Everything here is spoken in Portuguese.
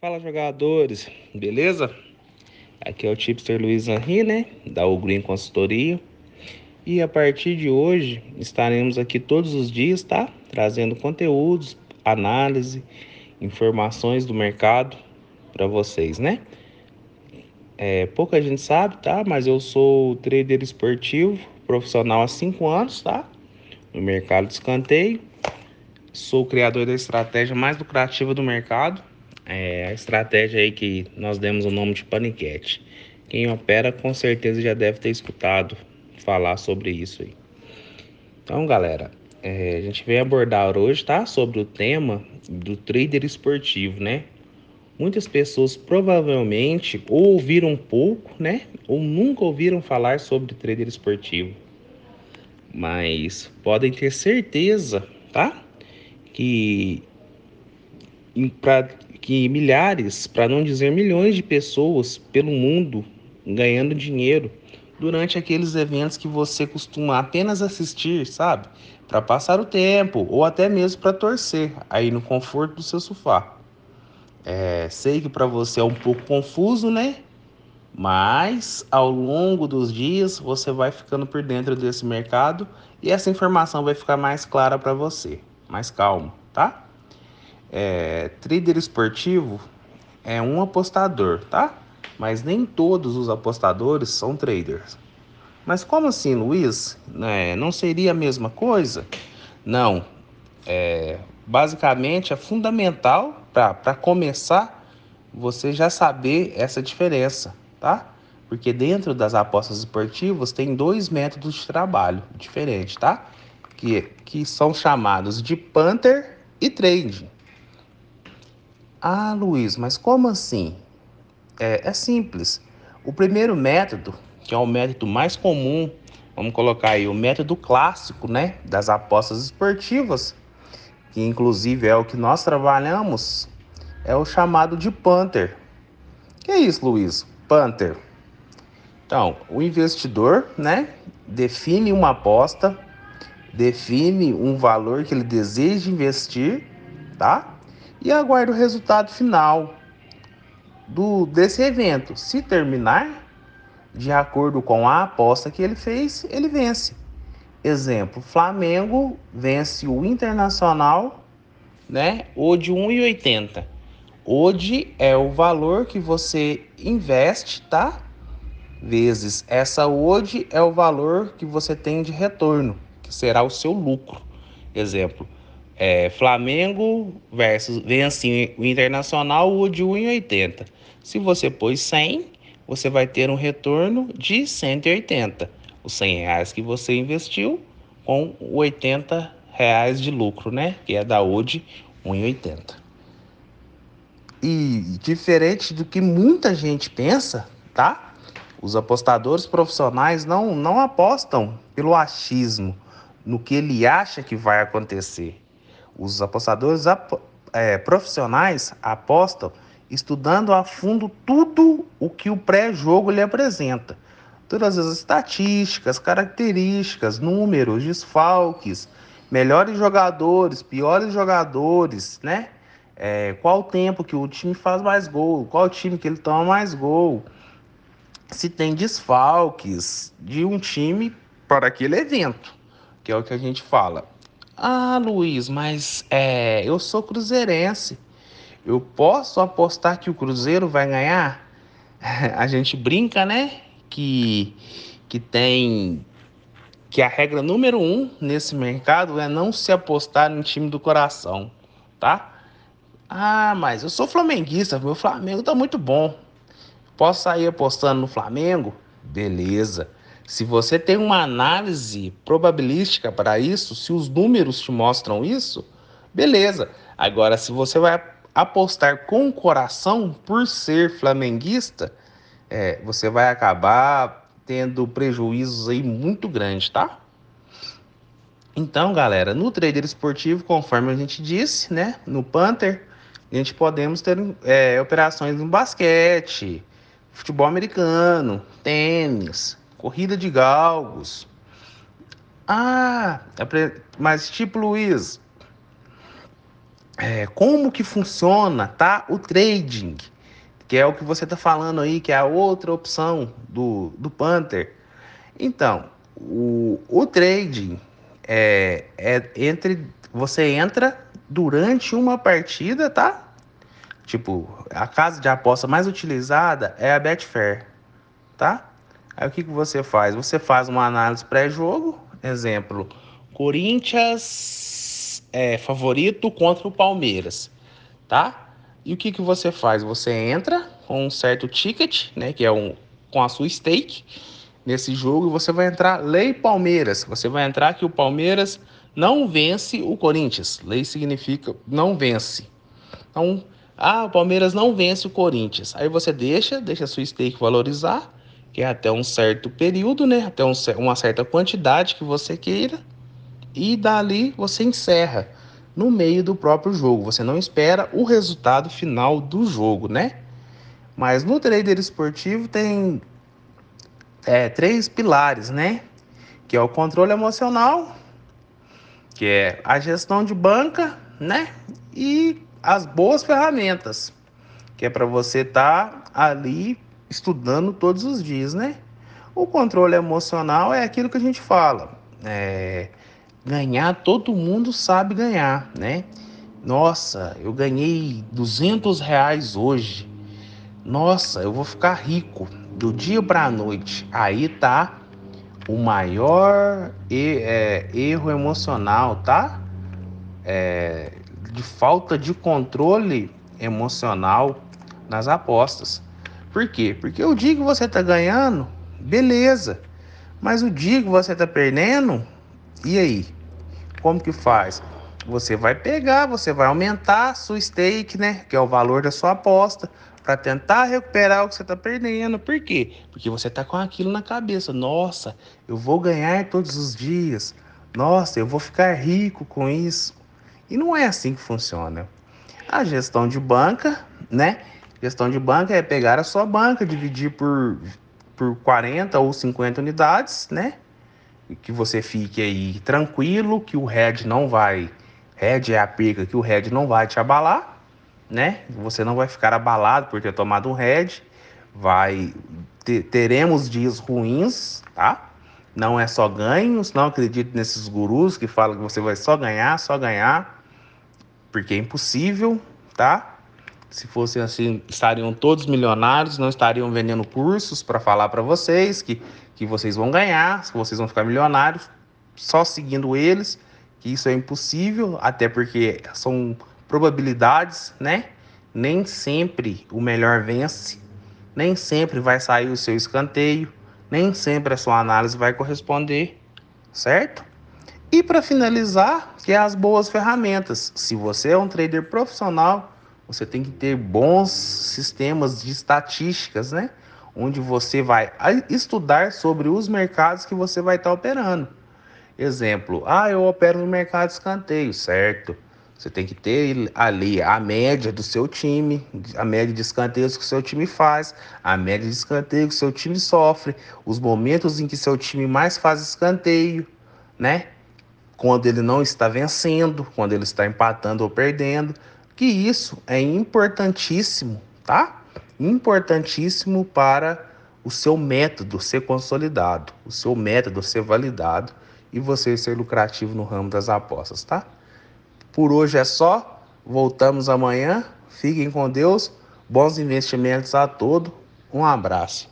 Fala jogadores, beleza? Aqui é o Tipster Luiz Henri, né? Da O Green Consultoria. E a partir de hoje estaremos aqui todos os dias, tá? Trazendo conteúdos, análise, informações do mercado para vocês, né? É, pouca gente sabe, tá? Mas eu sou trader esportivo, profissional há 5 anos, tá? No mercado de escanteio. Sou criador da estratégia mais lucrativa do mercado é, a estratégia aí que nós demos o nome de paniquete. Quem opera com certeza já deve ter escutado falar sobre isso aí. Então, galera, é, a gente vem abordar hoje, tá? Sobre o tema do trader esportivo, né? Muitas pessoas provavelmente ou ouviram pouco, né? Ou nunca ouviram falar sobre trader esportivo. Mas podem ter certeza, tá? Que para que milhares, para não dizer milhões de pessoas pelo mundo ganhando dinheiro durante aqueles eventos que você costuma apenas assistir, sabe? Para passar o tempo ou até mesmo para torcer aí no conforto do seu sofá. É, sei que para você é um pouco confuso, né? Mas ao longo dos dias você vai ficando por dentro desse mercado e essa informação vai ficar mais clara para você. Mais calmo, tá? É, trader esportivo é um apostador, tá? Mas nem todos os apostadores são traders. Mas como assim, Luiz? É, não seria a mesma coisa? Não. É, basicamente é fundamental para começar você já saber essa diferença, tá? Porque dentro das apostas esportivas tem dois métodos de trabalho diferentes, tá? Que, que são chamados de punter e trading. Ah, Luiz, mas como assim? É, é simples. O primeiro método, que é o método mais comum, vamos colocar aí o método clássico, né, das apostas esportivas, que inclusive é o que nós trabalhamos, é o chamado de Panther. Que é isso, Luiz? Panther. Então, o investidor, né, define uma aposta, define um valor que ele deseja investir, tá? E aguarda o resultado final do desse evento. Se terminar de acordo com a aposta que ele fez, ele vence. Exemplo, Flamengo vence o Internacional, né? Hoje 1,80. Hoje é o valor que você investe, tá? Vezes essa hoje é o valor que você tem de retorno, que será o seu lucro. Exemplo, é, Flamengo versus vence o Internacional o de 1,80. Se você pôs 100, você vai ter um retorno de 180. Os 100 reais que você investiu com 80 reais de lucro, né? Que é da UD 1,80. E diferente do que muita gente pensa, tá? Os apostadores profissionais não, não apostam pelo achismo, no que ele acha que vai acontecer. Os apostadores é, profissionais apostam estudando a fundo tudo o que o pré-jogo lhe apresenta. Todas as estatísticas, características, números, desfalques, melhores jogadores, piores jogadores, né? É, qual o tempo que o time faz mais gol, qual o time que ele toma mais gol, se tem desfalques de um time para aquele evento, que é o que a gente fala. Ah, Luiz, mas é, eu sou cruzeirense. Eu posso apostar que o Cruzeiro vai ganhar? A gente brinca, né? Que, que tem que a regra número um nesse mercado é não se apostar no time do coração, tá? Ah, mas eu sou flamenguista, meu Flamengo tá muito bom. Posso sair apostando no Flamengo? Beleza. Se você tem uma análise probabilística para isso, se os números te mostram isso, beleza. Agora, se você vai apostar com o coração por ser flamenguista, é, você vai acabar tendo prejuízos aí muito grandes, tá? Então, galera, no trader esportivo, conforme a gente disse, né, no Panther, a gente podemos ter é, operações no basquete, futebol americano, tênis, corrida de galgos. Ah, mas tipo Luiz, é, como que funciona, tá? O trading, que é o que você está falando aí, que é a outra opção do, do Panther. Então, o, o trading é, é entre você entra durante uma partida, tá? Tipo, a casa de aposta mais utilizada é a Betfair, tá? Aí o que, que você faz? Você faz uma análise pré-jogo, exemplo, Corinthians é favorito contra o Palmeiras, tá? E o que, que você faz? Você entra com um certo ticket, né, que é um com a sua stake nesse jogo, e você vai entrar lei Palmeiras. Você vai entrar que o Palmeiras não vence o Corinthians. Lei significa não vence. Então, ah, o Palmeiras não vence o Corinthians. Aí você deixa, deixa a sua stake valorizar, que é até um certo período, né? Até um, uma certa quantidade que você queira. E dali você encerra no meio do próprio jogo. Você não espera o resultado final do jogo, né? Mas no trader esportivo tem é, três pilares, né? Que é o controle emocional, que é a gestão de banca, né? E as boas ferramentas, que é para você estar tá ali estudando todos os dias, né? O controle emocional é aquilo que a gente fala. É, ganhar, todo mundo sabe ganhar, né? Nossa, eu ganhei 200 reais hoje. Nossa, eu vou ficar rico do dia para a noite. Aí tá o maior é, erro emocional, tá? É, de falta de controle emocional nas apostas. Por quê? Porque o dia que você tá ganhando, beleza. Mas o dia que você tá perdendo, e aí? Como que faz? Você vai pegar, você vai aumentar sua stake, né? Que é o valor da sua aposta para tentar recuperar o que você está perdendo. Por quê? Porque você está com aquilo na cabeça. Nossa, eu vou ganhar todos os dias. Nossa, eu vou ficar rico com isso. E não é assim que funciona. A gestão de banca, né? Gestão de banca é pegar a sua banca, dividir por, por 40 ou 50 unidades, né? Que você fique aí tranquilo, que o RED não vai. RED é a perca que o RED não vai te abalar né? Você não vai ficar abalado por ter tomado um head. Vai teremos dias ruins, tá? Não é só ganhos, não acredito nesses gurus que falam que você vai só ganhar, só ganhar, porque é impossível, tá? Se fosse assim, estariam todos milionários, não estariam vendendo cursos para falar para vocês que, que vocês vão ganhar, que vocês vão ficar milionários, só seguindo eles, que isso é impossível, até porque são probabilidades, né? Nem sempre o melhor vence, nem sempre vai sair o seu escanteio, nem sempre a sua análise vai corresponder, certo? E para finalizar, que é as boas ferramentas. Se você é um trader profissional, você tem que ter bons sistemas de estatísticas, né? Onde você vai estudar sobre os mercados que você vai estar operando. Exemplo, ah, eu opero no mercado de escanteio, certo? Você tem que ter ali a média do seu time, a média de escanteios que o seu time faz, a média de escanteio que o seu time sofre, os momentos em que seu time mais faz escanteio, né? Quando ele não está vencendo, quando ele está empatando ou perdendo. Que isso é importantíssimo, tá? Importantíssimo para o seu método ser consolidado, o seu método ser validado e você ser lucrativo no ramo das apostas, tá? Por hoje é só. Voltamos amanhã. Fiquem com Deus. Bons investimentos a todos. Um abraço.